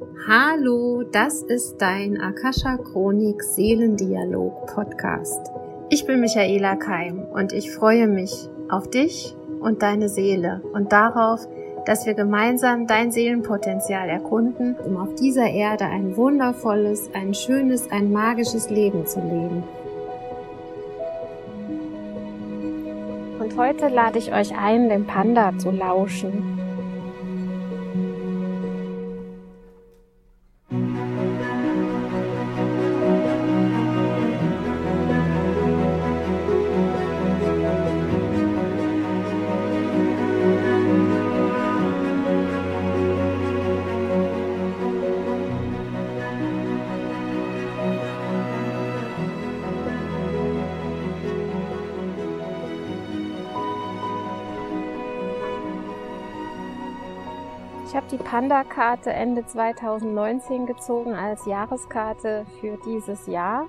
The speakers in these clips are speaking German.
Hallo, das ist dein Akasha Chronik Seelendialog Podcast. Ich bin Michaela Keim und ich freue mich auf dich und deine Seele und darauf, dass wir gemeinsam dein Seelenpotenzial erkunden, um auf dieser Erde ein wundervolles, ein schönes, ein magisches Leben zu leben. Und heute lade ich euch ein, dem Panda zu lauschen. Habe die Panda-Karte Ende 2019 gezogen als Jahreskarte für dieses Jahr.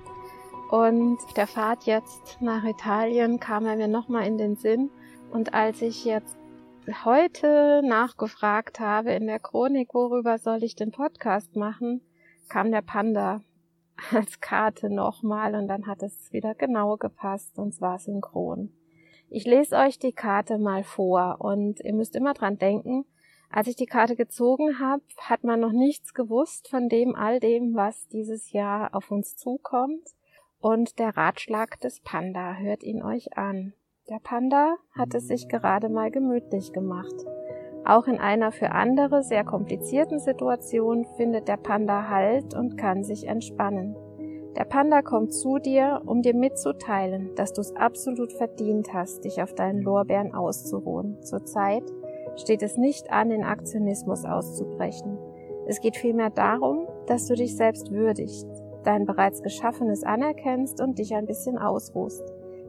Und der Fahrt jetzt nach Italien kam er mir nochmal in den Sinn. Und als ich jetzt heute nachgefragt habe in der Chronik, worüber soll ich den Podcast machen, kam der Panda als Karte nochmal und dann hat es wieder genau gepasst und zwar synchron. Ich lese euch die Karte mal vor und ihr müsst immer dran denken, als ich die Karte gezogen habe, hat man noch nichts gewusst von dem all dem, was dieses Jahr auf uns zukommt. Und der Ratschlag des Panda hört ihn euch an. Der Panda hat es sich gerade mal gemütlich gemacht. Auch in einer für andere sehr komplizierten Situation findet der Panda Halt und kann sich entspannen. Der Panda kommt zu dir, um dir mitzuteilen, dass du es absolut verdient hast, dich auf deinen Lorbeeren auszuruhen. Zurzeit steht es nicht an, in Aktionismus auszubrechen. Es geht vielmehr darum, dass du dich selbst würdigst, dein bereits Geschaffenes anerkennst und dich ein bisschen ausruhst.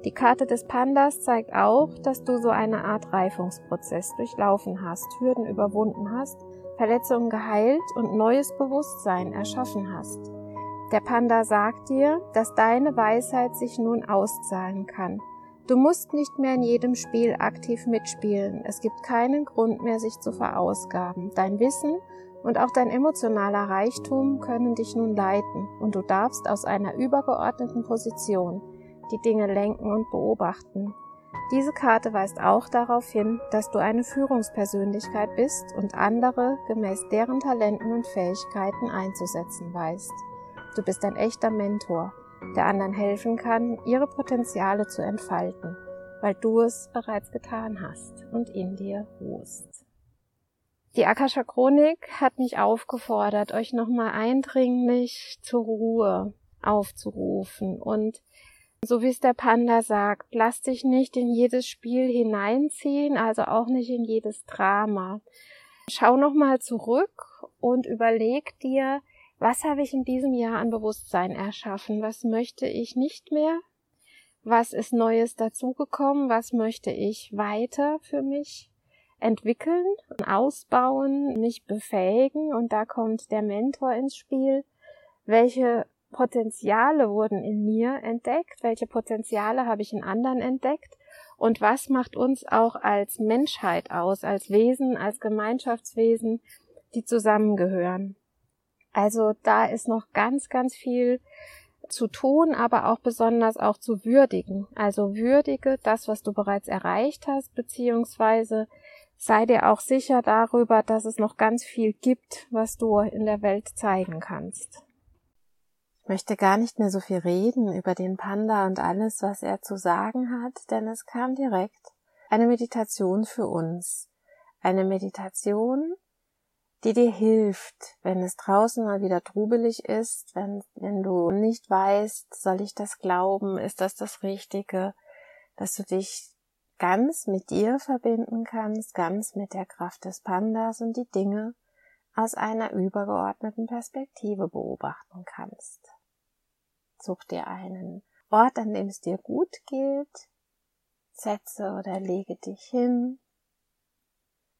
Die Karte des Pandas zeigt auch, dass du so eine Art Reifungsprozess durchlaufen hast, Hürden überwunden hast, Verletzungen geheilt und neues Bewusstsein erschaffen hast. Der Panda sagt dir, dass deine Weisheit sich nun auszahlen kann, Du musst nicht mehr in jedem Spiel aktiv mitspielen. Es gibt keinen Grund mehr, sich zu verausgaben. Dein Wissen und auch dein emotionaler Reichtum können dich nun leiten und du darfst aus einer übergeordneten Position die Dinge lenken und beobachten. Diese Karte weist auch darauf hin, dass du eine Führungspersönlichkeit bist und andere gemäß deren Talenten und Fähigkeiten einzusetzen weißt. Du bist ein echter Mentor der anderen helfen kann, ihre Potenziale zu entfalten, weil du es bereits getan hast und in dir ruhst. Die Akasha Chronik hat mich aufgefordert, euch nochmal eindringlich zur Ruhe aufzurufen und so wie es der Panda sagt, lass dich nicht in jedes Spiel hineinziehen, also auch nicht in jedes Drama. Schau nochmal zurück und überleg dir, was habe ich in diesem Jahr an Bewusstsein erschaffen? Was möchte ich nicht mehr? Was ist Neues dazugekommen? Was möchte ich weiter für mich entwickeln, ausbauen, mich befähigen? Und da kommt der Mentor ins Spiel. Welche Potenziale wurden in mir entdeckt? Welche Potenziale habe ich in anderen entdeckt? Und was macht uns auch als Menschheit aus, als Wesen, als Gemeinschaftswesen, die zusammengehören? Also da ist noch ganz, ganz viel zu tun, aber auch besonders auch zu würdigen. Also würdige das, was du bereits erreicht hast, beziehungsweise sei dir auch sicher darüber, dass es noch ganz viel gibt, was du in der Welt zeigen kannst. Ich möchte gar nicht mehr so viel reden über den Panda und alles, was er zu sagen hat, denn es kam direkt eine Meditation für uns. Eine Meditation, die dir hilft, wenn es draußen mal wieder trubelig ist, wenn, wenn du nicht weißt, soll ich das glauben, ist das das Richtige, dass du dich ganz mit dir verbinden kannst, ganz mit der Kraft des Pandas und die Dinge aus einer übergeordneten Perspektive beobachten kannst. Such dir einen Ort, an dem es dir gut geht, setze oder lege dich hin,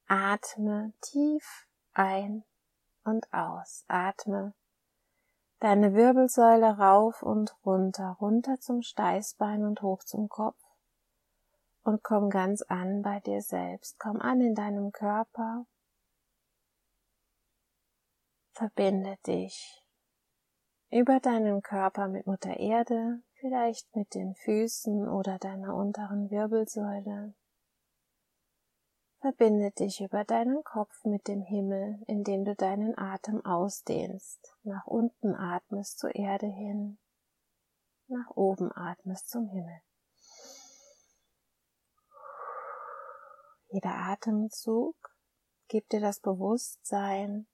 atme tief ein und aus. Atme deine Wirbelsäule rauf und runter, runter zum Steißbein und hoch zum Kopf. Und komm ganz an bei dir selbst. Komm an in deinem Körper. Verbinde dich über deinen Körper mit Mutter Erde, vielleicht mit den Füßen oder deiner unteren Wirbelsäule. Verbinde dich über deinen Kopf mit dem Himmel, indem du deinen Atem ausdehnst. Nach unten atmest zur Erde hin, nach oben atmest zum Himmel. Jeder Atemzug gibt dir das Bewusstsein,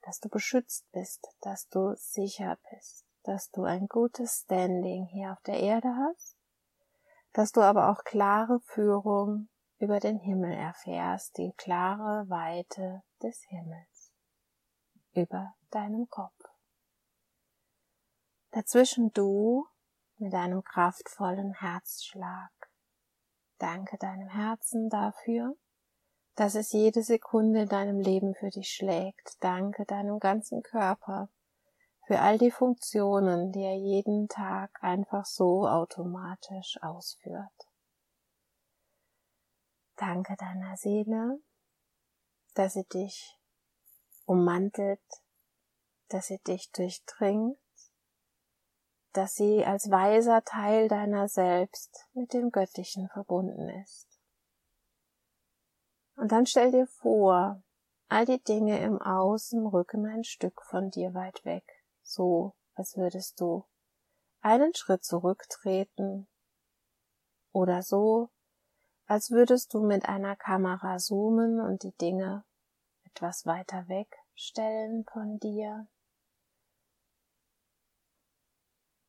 dass du beschützt bist, dass du sicher bist, dass du ein gutes Standing hier auf der Erde hast, dass du aber auch klare Führung über den Himmel erfährst, die klare Weite des Himmels über deinem Kopf. Dazwischen du mit einem kraftvollen Herzschlag. Danke deinem Herzen dafür, dass es jede Sekunde in deinem Leben für dich schlägt. Danke deinem ganzen Körper für all die Funktionen, die er jeden Tag einfach so automatisch ausführt. Danke deiner Seele, dass sie dich ummantelt, dass sie dich durchdringt, dass sie als weiser Teil deiner selbst mit dem Göttlichen verbunden ist. Und dann stell dir vor, all die Dinge im Außen rücken ein Stück von dir weit weg, so als würdest du einen Schritt zurücktreten oder so, als würdest du mit einer Kamera zoomen und die Dinge etwas weiter wegstellen von dir.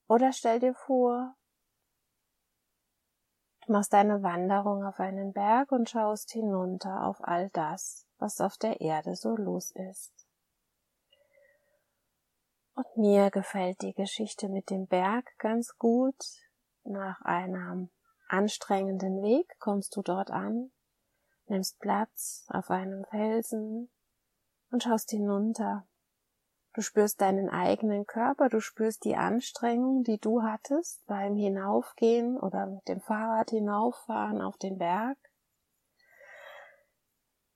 Oder stell dir vor, Du machst eine Wanderung auf einen Berg und schaust hinunter auf all das, was auf der Erde so los ist. Und mir gefällt die Geschichte mit dem Berg ganz gut. Nach einem anstrengenden Weg kommst du dort an, nimmst Platz auf einem Felsen und schaust hinunter Du spürst deinen eigenen Körper, du spürst die Anstrengung, die du hattest beim Hinaufgehen oder mit dem Fahrrad hinauffahren auf den Berg.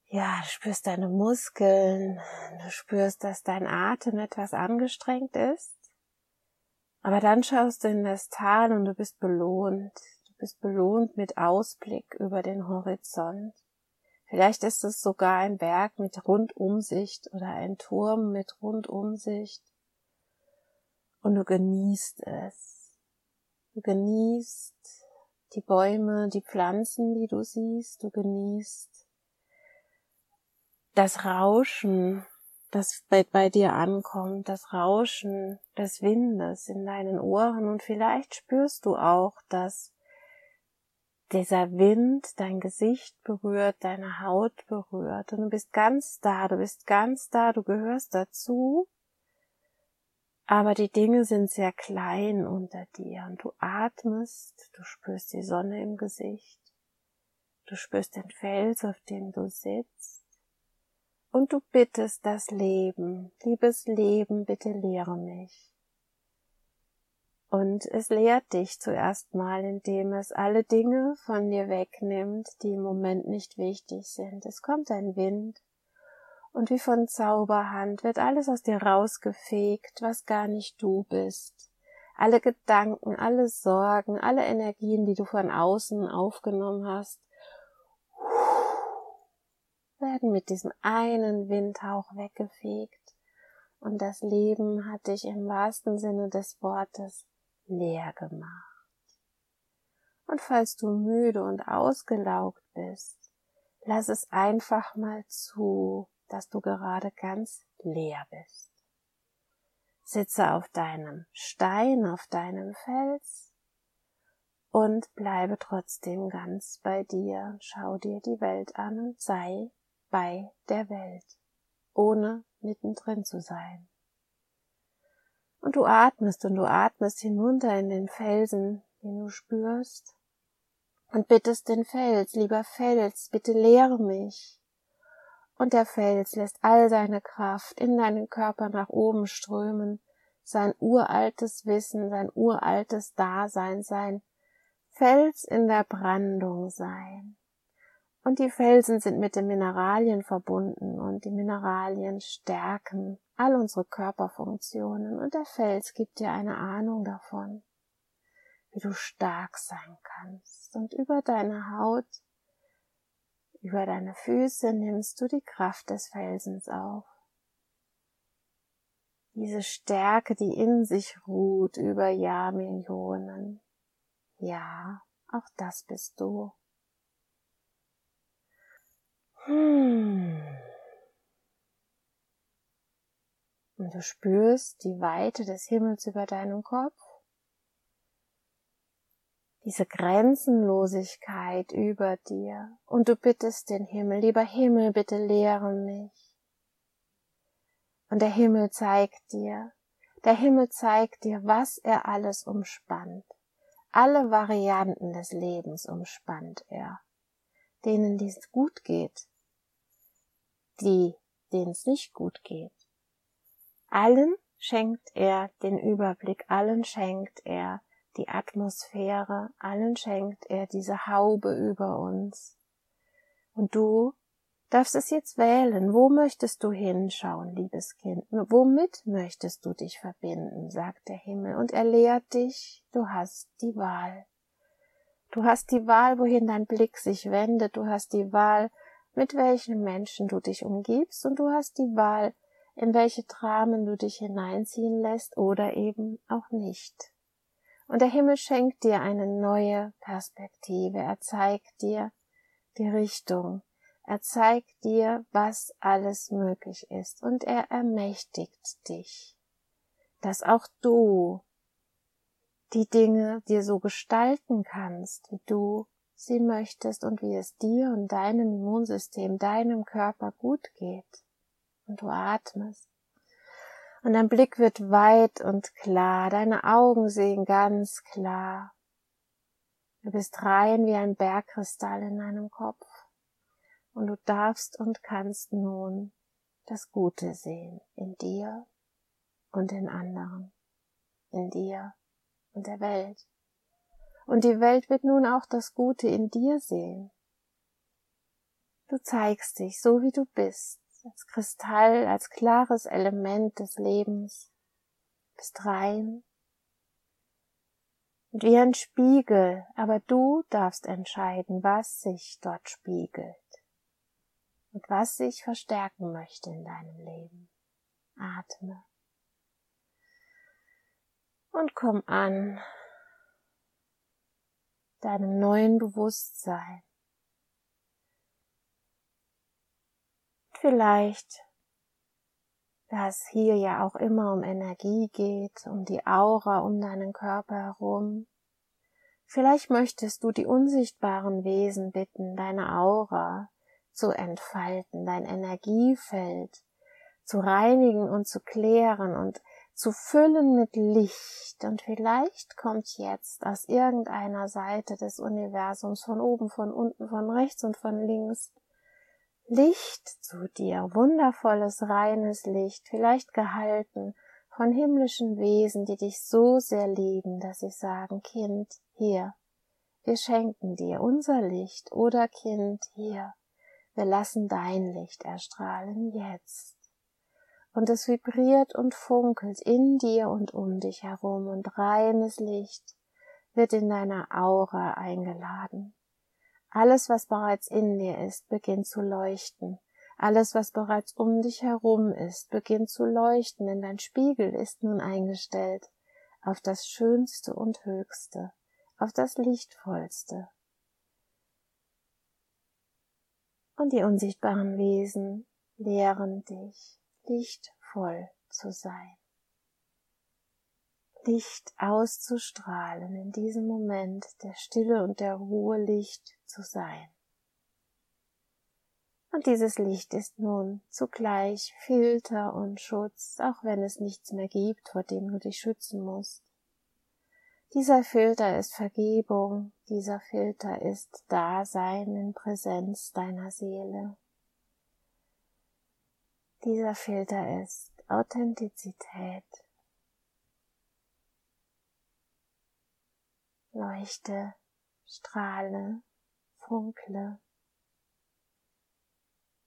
Ja, du spürst deine Muskeln, du spürst, dass dein Atem etwas angestrengt ist. Aber dann schaust du in das Tal und du bist belohnt. Bist belohnt mit Ausblick über den Horizont. Vielleicht ist es sogar ein Berg mit Rundumsicht oder ein Turm mit Rundumsicht. Und du genießt es. Du genießt die Bäume, die Pflanzen, die du siehst. Du genießt das Rauschen, das bei, bei dir ankommt, das Rauschen des Windes in deinen Ohren und vielleicht spürst du auch das dieser Wind dein Gesicht berührt, deine Haut berührt und du bist ganz da, du bist ganz da, du gehörst dazu, aber die Dinge sind sehr klein unter dir und du atmest, du spürst die Sonne im Gesicht, du spürst den Fels, auf dem du sitzt und du bittest das Leben, liebes Leben, bitte lehre mich. Und es lehrt dich zuerst mal, indem es alle Dinge von dir wegnimmt, die im Moment nicht wichtig sind. Es kommt ein Wind und wie von Zauberhand wird alles aus dir rausgefegt, was gar nicht du bist. Alle Gedanken, alle Sorgen, alle Energien, die du von außen aufgenommen hast, werden mit diesem einen Windhauch weggefegt. Und das Leben hat dich im wahrsten Sinne des Wortes leer gemacht. Und falls du müde und ausgelaugt bist, lass es einfach mal zu, dass du gerade ganz leer bist. Sitze auf deinem Stein, auf deinem Fels und bleibe trotzdem ganz bei dir. Schau dir die Welt an und sei bei der Welt, ohne mittendrin zu sein. Und du atmest und du atmest hinunter in den Felsen, den du spürst, und bittest den Fels, lieber Fels, bitte lehre mich. Und der Fels lässt all seine Kraft in deinen Körper nach oben strömen, sein uraltes Wissen, sein uraltes Dasein, sein Fels in der Brandung sein. Und die Felsen sind mit den Mineralien verbunden und die Mineralien stärken all unsere Körperfunktionen und der Fels gibt dir eine Ahnung davon, wie du stark sein kannst. Und über deine Haut, über deine Füße nimmst du die Kraft des Felsens auf. Diese Stärke, die in sich ruht über Jahrmillionen. Ja, auch das bist du. Hmm. Und du spürst die Weite des Himmels über deinem Kopf, diese Grenzenlosigkeit über dir und du bittest den Himmel, lieber Himmel, bitte lehre mich. Und der Himmel zeigt dir, der Himmel zeigt dir, was er alles umspannt. Alle Varianten des Lebens umspannt er, denen dies gut geht, die, denen es nicht gut geht. Allen schenkt er den Überblick, allen schenkt er die Atmosphäre, allen schenkt er diese Haube über uns. Und du darfst es jetzt wählen. Wo möchtest du hinschauen, liebes Kind? Womit möchtest du dich verbinden, sagt der Himmel. Und er lehrt dich, du hast die Wahl. Du hast die Wahl, wohin dein Blick sich wendet. Du hast die Wahl, mit welchen Menschen du dich umgibst. Und du hast die Wahl, in welche Dramen du dich hineinziehen lässt oder eben auch nicht. Und der Himmel schenkt dir eine neue Perspektive. Er zeigt dir die Richtung. Er zeigt dir, was alles möglich ist. Und er ermächtigt dich, dass auch du die Dinge dir so gestalten kannst, wie du sie möchtest und wie es dir und deinem Immunsystem, deinem Körper gut geht und du atmest. Und dein Blick wird weit und klar, deine Augen sehen ganz klar. Du bist rein wie ein Bergkristall in deinem Kopf und du darfst und kannst nun das Gute sehen in dir und in anderen, in dir und der Welt. Und die Welt wird nun auch das Gute in dir sehen. Du zeigst dich so, wie du bist, als Kristall, als klares Element des Lebens, bist rein. Und wie ein Spiegel, aber du darfst entscheiden, was sich dort spiegelt. Und was sich verstärken möchte in deinem Leben. Atme. Und komm an deinem neuen Bewusstsein. vielleicht, da es hier ja auch immer um Energie geht, um die Aura um deinen Körper herum. Vielleicht möchtest du die unsichtbaren Wesen bitten, deine Aura zu entfalten, dein Energiefeld zu reinigen und zu klären und zu füllen mit Licht. Und vielleicht kommt jetzt aus irgendeiner Seite des Universums, von oben, von unten, von rechts und von links, Licht zu dir, wundervolles, reines Licht, vielleicht gehalten von himmlischen Wesen, die dich so sehr lieben, dass sie sagen, Kind, hier, wir schenken dir unser Licht oder Kind, hier, wir lassen dein Licht erstrahlen jetzt. Und es vibriert und funkelt in dir und um dich herum und reines Licht wird in deiner Aura eingeladen. Alles, was bereits in dir ist, beginnt zu leuchten. Alles, was bereits um dich herum ist, beginnt zu leuchten, denn dein Spiegel ist nun eingestellt auf das Schönste und Höchste, auf das Lichtvollste. Und die unsichtbaren Wesen lehren dich, lichtvoll zu sein. Licht auszustrahlen, in diesem Moment der Stille und der Ruhe Licht zu sein. Und dieses Licht ist nun zugleich Filter und Schutz, auch wenn es nichts mehr gibt, vor dem du dich schützen musst. Dieser Filter ist Vergebung, dieser Filter ist Dasein in Präsenz deiner Seele. Dieser Filter ist Authentizität, leuchte, strahle, funkle,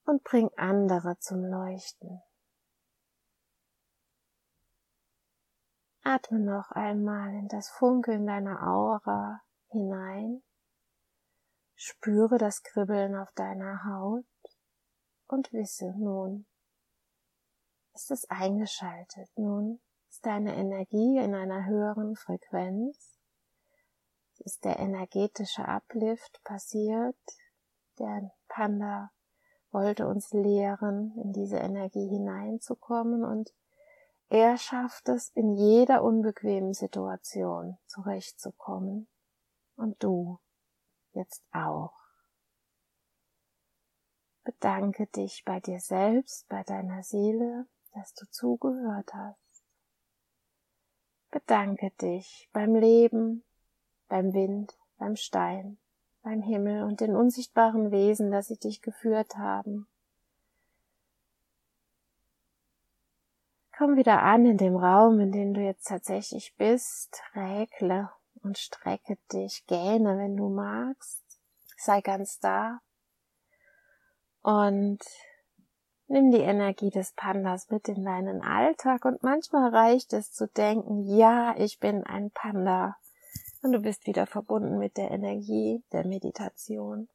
und bring andere zum Leuchten. Atme noch einmal in das Funkeln deiner Aura hinein. Spüre das Kribbeln auf deiner Haut und wisse nun, ist es eingeschaltet. Nun ist deine Energie in einer höheren Frequenz. Es ist der energetische Uplift passiert. Der Panda wollte uns lehren, in diese Energie hineinzukommen und er schafft es, in jeder unbequemen Situation zurechtzukommen. Und du jetzt auch. Bedanke dich bei dir selbst, bei deiner Seele, dass du zugehört hast. Bedanke dich beim Leben, beim Wind, beim Stein, beim Himmel und den unsichtbaren Wesen, dass sie dich geführt haben. Komm wieder an in dem Raum, in dem du jetzt tatsächlich bist. Räkle und strecke dich, gähne, wenn du magst. Sei ganz da. Und nimm die Energie des Pandas mit in deinen Alltag. Und manchmal reicht es zu denken, ja, ich bin ein Panda. Und du bist wieder verbunden mit der Energie der Meditation.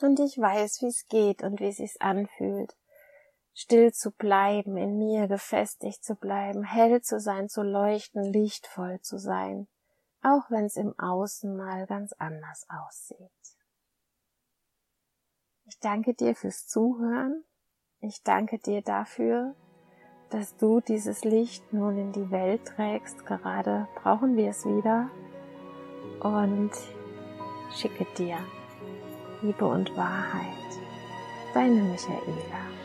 Und ich weiß, wie es geht und wie es sich anfühlt still zu bleiben, in mir gefestigt zu bleiben, hell zu sein, zu leuchten, lichtvoll zu sein, auch wenn es im Außen mal ganz anders aussieht. Ich danke dir fürs Zuhören. Ich danke dir dafür, dass du dieses Licht nun in die Welt trägst. Gerade brauchen wir es wieder. Und schicke dir Liebe und Wahrheit. Deine Michaela.